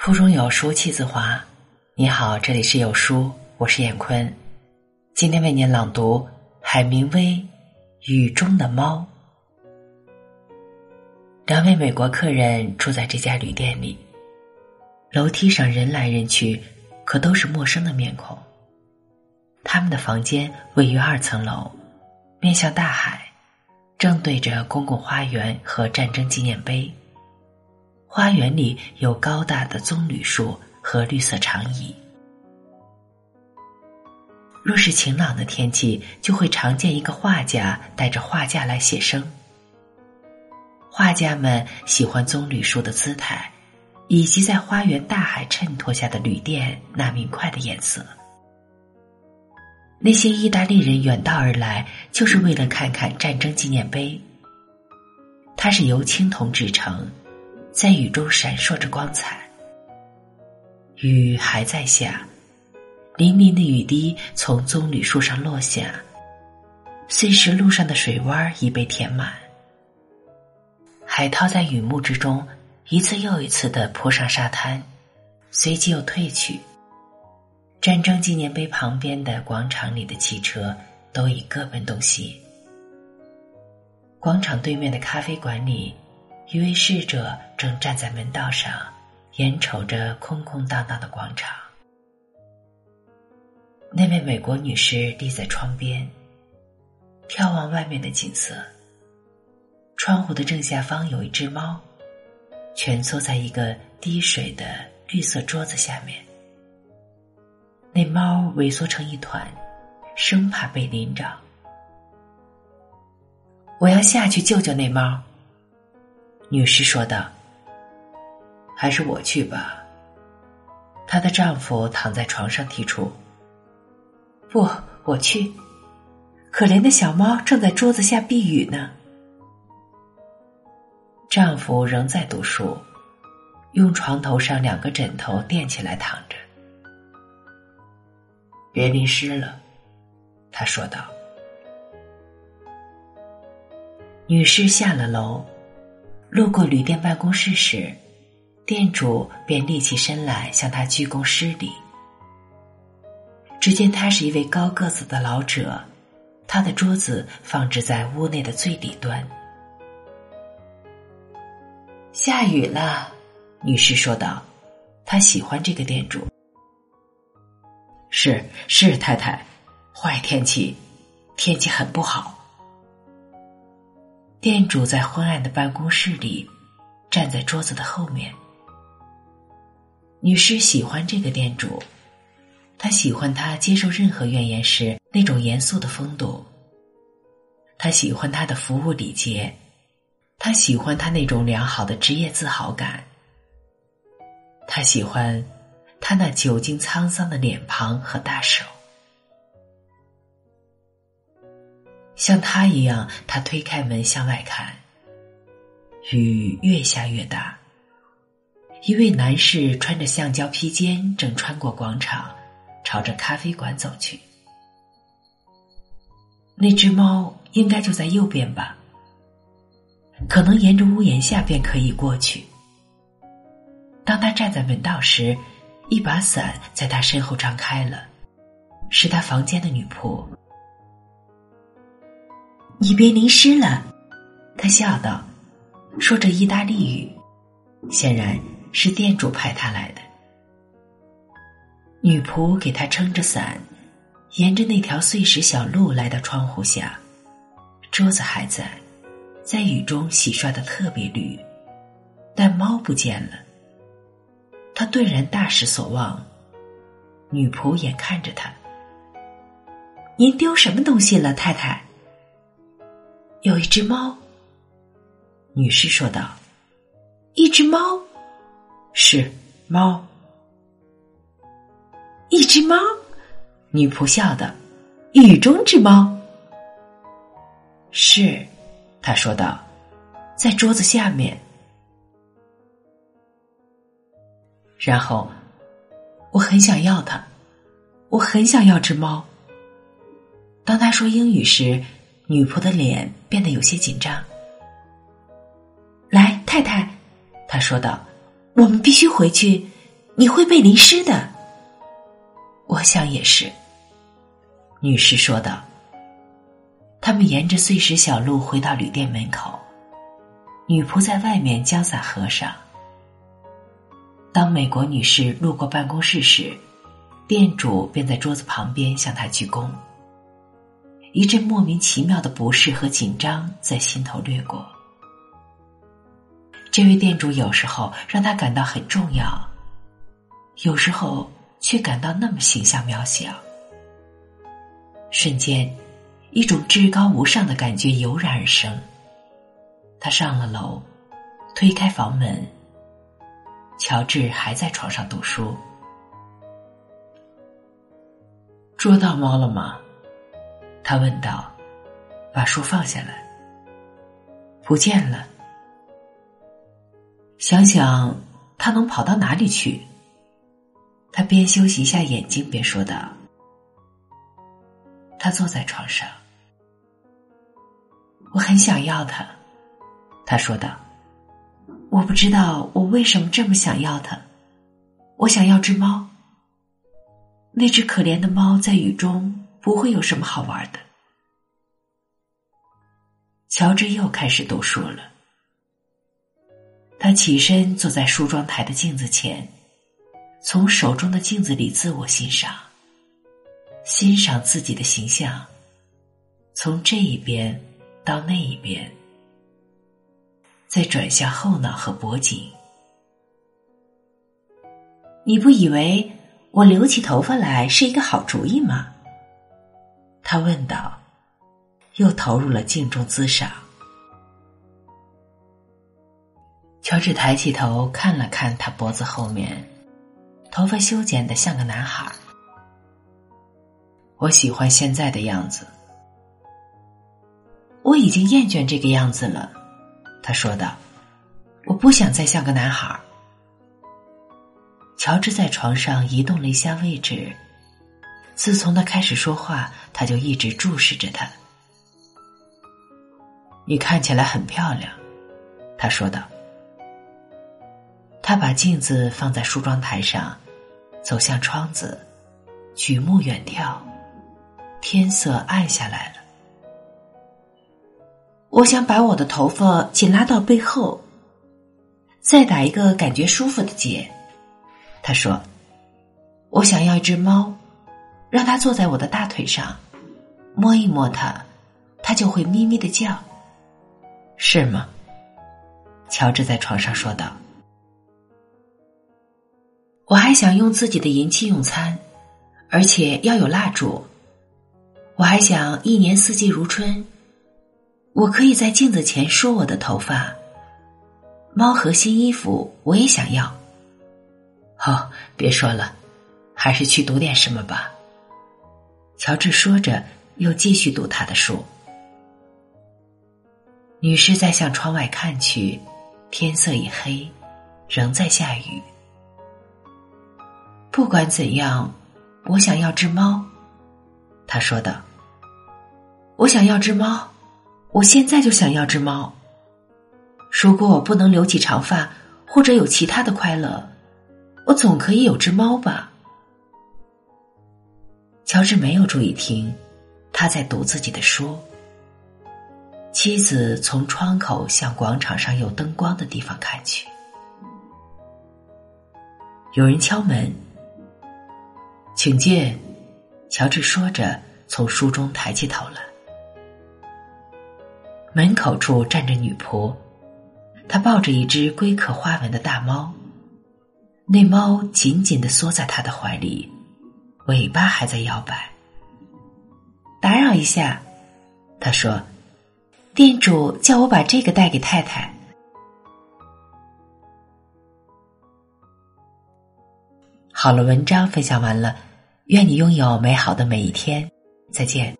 腹中有书气自华。你好，这里是有书，我是闫坤。今天为您朗读海明威《雨中的猫》。两位美国客人住在这家旅店里，楼梯上人来人去，可都是陌生的面孔。他们的房间位于二层楼，面向大海，正对着公共花园和战争纪念碑。花园里有高大的棕榈树和绿色长椅。若是晴朗的天气，就会常见一个画家带着画架来写生。画家们喜欢棕榈树的姿态，以及在花园大海衬托下的旅店那明快的颜色。那些意大利人远道而来，就是为了看看战争纪念碑。它是由青铜制成。在雨中闪烁着光彩，雨还在下，淋漓的雨滴从棕榈树上落下，碎石路上的水洼已被填满。海涛在雨幕之中一次又一次的扑上沙滩，随即又退去。战争纪念碑旁边的广场里的汽车都已各奔东西。广场对面的咖啡馆里。一位侍者正站在门道上，眼瞅着空空荡荡的广场。那位美国女士立在窗边，眺望外面的景色。窗户的正下方有一只猫，蜷缩在一个滴水的绿色桌子下面。那猫萎缩成一团，生怕被淋着。我要下去救救那猫。女士说道：“还是我去吧。”她的丈夫躺在床上提出：“不，我去。可怜的小猫正在桌子下避雨呢。”丈夫仍在读书，用床头上两个枕头垫起来躺着。别淋湿了，他说道。女士下了楼。路过旅店办公室时，店主便立起身来向他鞠躬施礼。只见他是一位高个子的老者，他的桌子放置在屋内的最底端。下雨了，女士说道：“她喜欢这个店主。”是是，太太，坏天气，天气很不好。店主在昏暗的办公室里，站在桌子的后面。女士喜欢这个店主，她喜欢他接受任何怨言时那种严肃的风度。她喜欢他的服务礼节，她喜欢他那种良好的职业自豪感。她喜欢他那久经沧桑的脸庞和大手。像他一样，他推开门向外看。雨越下越大。一位男士穿着橡胶披肩，正穿过广场，朝着咖啡馆走去。那只猫应该就在右边吧？可能沿着屋檐下便可以过去。当他站在门道时，一把伞在他身后张开了，是他房间的女仆。你别淋湿了，他笑道，说着意大利语，显然是店主派他来的。女仆给他撑着伞，沿着那条碎石小路来到窗户下，桌子还在，在雨中洗刷的特别绿，但猫不见了。他顿然大失所望，女仆眼看着他，您丢什么东西了，太太？有一只猫，女士说道：“一只猫，是猫，一只猫。”女仆笑的：“雨中之猫，是。”他说道：“在桌子下面。”然后，我很想要它，我很想要只猫。当他说英语时。女仆的脸变得有些紧张。来，太太，她说道：“我们必须回去，你会被淋湿的。”我想也是，女士说道。他们沿着碎石小路回到旅店门口，女仆在外面将伞合上。当美国女士路过办公室时，店主便在桌子旁边向她鞠躬。一阵莫名其妙的不适和紧张在心头掠过。这位店主有时候让他感到很重要，有时候却感到那么形象渺小。瞬间，一种至高无上的感觉油然而生。他上了楼，推开房门。乔治还在床上读书。捉到猫了吗？他问道，把书放下来。不见了。想想他能跑到哪里去？他边休息一下眼睛边说道。他坐在床上。我很想要它，他说道。我不知道我为什么这么想要它。我想要只猫。那只可怜的猫在雨中不会有什么好玩的。乔治又开始读书了。他起身坐在梳妆台的镜子前，从手中的镜子里自我欣赏，欣赏自己的形象，从这一边到那一边。再转向后脑和脖颈。你不以为我留起头发来是一个好主意吗？他问道，又投入了镜中自赏。乔治抬起头看了看他脖子后面，头发修剪的像个男孩。我喜欢现在的样子。我已经厌倦这个样子了。他说道：“我不想再像个男孩。”乔治在床上移动了一下位置。自从他开始说话，他就一直注视着他。你看起来很漂亮，他说道。他把镜子放在梳妆台上，走向窗子，举目远眺，天色暗下来了。我想把我的头发紧拉到背后，再打一个感觉舒服的结。他说：“我想要一只猫，让它坐在我的大腿上，摸一摸它，它就会咪咪的叫。”是吗？乔治在床上说道。我还想用自己的银器用餐，而且要有蜡烛。我还想一年四季如春。我可以在镜子前梳我的头发。猫和新衣服我也想要。好，别说了，还是去读点什么吧。乔治说着，又继续读他的书。女士在向窗外看去，天色已黑，仍在下雨。不管怎样，我想要只猫。他说道：“我想要只猫。”我现在就想要只猫。如果我不能留起长发，或者有其他的快乐，我总可以有只猫吧？乔治没有注意听，他在读自己的书。妻子从窗口向广场上有灯光的地方看去。有人敲门，请进。乔治说着，从书中抬起头来。门口处站着女仆，她抱着一只龟壳花纹的大猫，那猫紧紧的缩在她的怀里，尾巴还在摇摆。打扰一下，他说：“店主叫我把这个带给太太。”好了，文章分享完了，愿你拥有美好的每一天，再见。